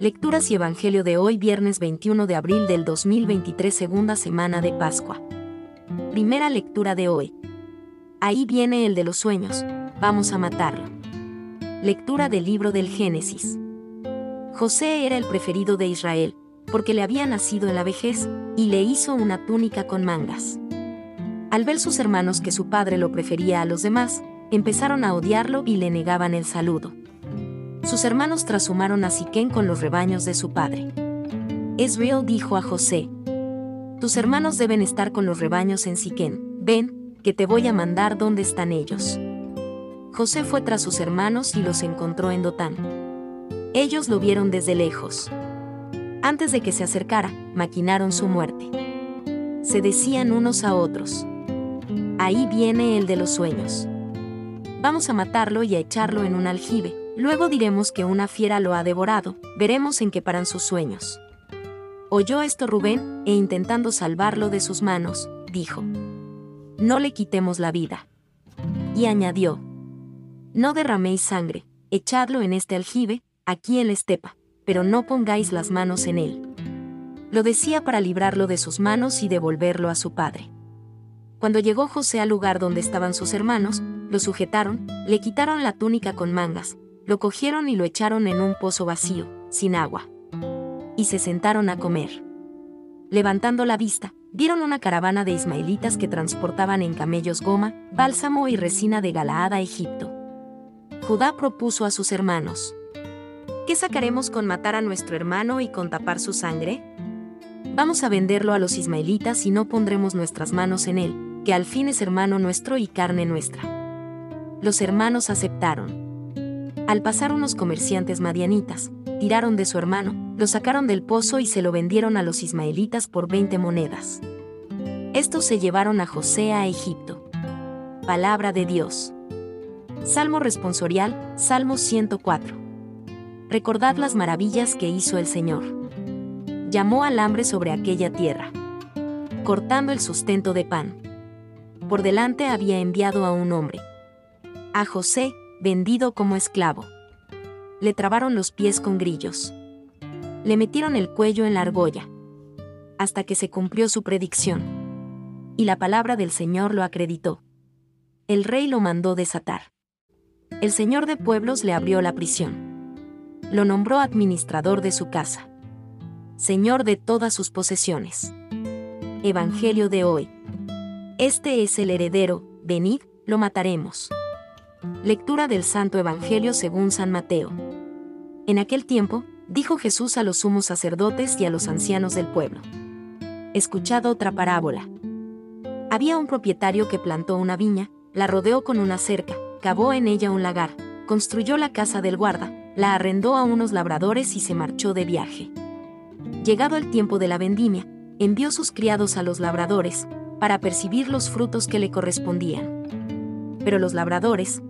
Lecturas y Evangelio de hoy viernes 21 de abril del 2023 segunda semana de Pascua. Primera lectura de hoy. Ahí viene el de los sueños, vamos a matarlo. Lectura del libro del Génesis. José era el preferido de Israel, porque le había nacido en la vejez, y le hizo una túnica con mangas. Al ver sus hermanos que su padre lo prefería a los demás, empezaron a odiarlo y le negaban el saludo sus hermanos trashumaron a Siquén con los rebaños de su padre. Israel dijo a José, Tus hermanos deben estar con los rebaños en Siquén, ven, que te voy a mandar donde están ellos. José fue tras sus hermanos y los encontró en Dotán. Ellos lo vieron desde lejos. Antes de que se acercara, maquinaron su muerte. Se decían unos a otros. Ahí viene el de los sueños. Vamos a matarlo y a echarlo en un aljibe, Luego diremos que una fiera lo ha devorado, veremos en qué paran sus sueños. Oyó esto Rubén, e intentando salvarlo de sus manos, dijo, No le quitemos la vida. Y añadió, No derraméis sangre, echadlo en este aljibe, aquí en la estepa, pero no pongáis las manos en él. Lo decía para librarlo de sus manos y devolverlo a su padre. Cuando llegó José al lugar donde estaban sus hermanos, lo sujetaron, le quitaron la túnica con mangas, lo cogieron y lo echaron en un pozo vacío, sin agua. Y se sentaron a comer. Levantando la vista, vieron una caravana de ismaelitas que transportaban en camellos goma, bálsamo y resina de Galaad a Egipto. Judá propuso a sus hermanos, ¿Qué sacaremos con matar a nuestro hermano y con tapar su sangre? Vamos a venderlo a los ismaelitas y no pondremos nuestras manos en él, que al fin es hermano nuestro y carne nuestra. Los hermanos aceptaron. Al pasar unos comerciantes madianitas, tiraron de su hermano, lo sacaron del pozo y se lo vendieron a los ismaelitas por 20 monedas. Estos se llevaron a José a Egipto. Palabra de Dios. Salmo responsorial, Salmo 104. Recordad las maravillas que hizo el Señor. Llamó al hambre sobre aquella tierra, cortando el sustento de pan. Por delante había enviado a un hombre. A José, vendido como esclavo. Le trabaron los pies con grillos. Le metieron el cuello en la argolla. Hasta que se cumplió su predicción. Y la palabra del Señor lo acreditó. El rey lo mandó desatar. El Señor de pueblos le abrió la prisión. Lo nombró administrador de su casa. Señor de todas sus posesiones. Evangelio de hoy. Este es el heredero, venid, lo mataremos. Lectura del Santo Evangelio según San Mateo. En aquel tiempo, dijo Jesús a los sumos sacerdotes y a los ancianos del pueblo. Escuchad otra parábola. Había un propietario que plantó una viña, la rodeó con una cerca, cavó en ella un lagar, construyó la casa del guarda, la arrendó a unos labradores y se marchó de viaje. Llegado el tiempo de la vendimia, envió sus criados a los labradores, para percibir los frutos que le correspondían. Pero los labradores,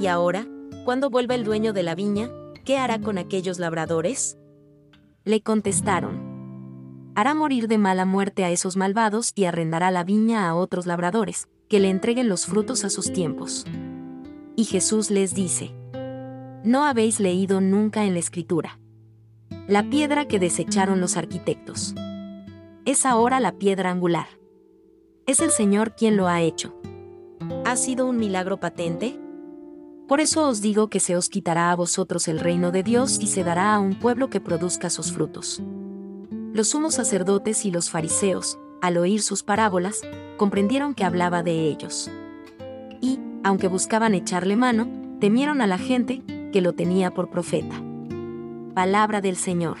¿Y ahora, cuando vuelva el dueño de la viña, qué hará con aquellos labradores? Le contestaron. Hará morir de mala muerte a esos malvados y arrendará la viña a otros labradores, que le entreguen los frutos a sus tiempos. Y Jesús les dice, ¿no habéis leído nunca en la escritura? La piedra que desecharon los arquitectos. Es ahora la piedra angular. Es el Señor quien lo ha hecho. ¿Ha sido un milagro patente? Por eso os digo que se os quitará a vosotros el reino de Dios y se dará a un pueblo que produzca sus frutos. Los sumos sacerdotes y los fariseos, al oír sus parábolas, comprendieron que hablaba de ellos. Y, aunque buscaban echarle mano, temieron a la gente, que lo tenía por profeta. Palabra del Señor.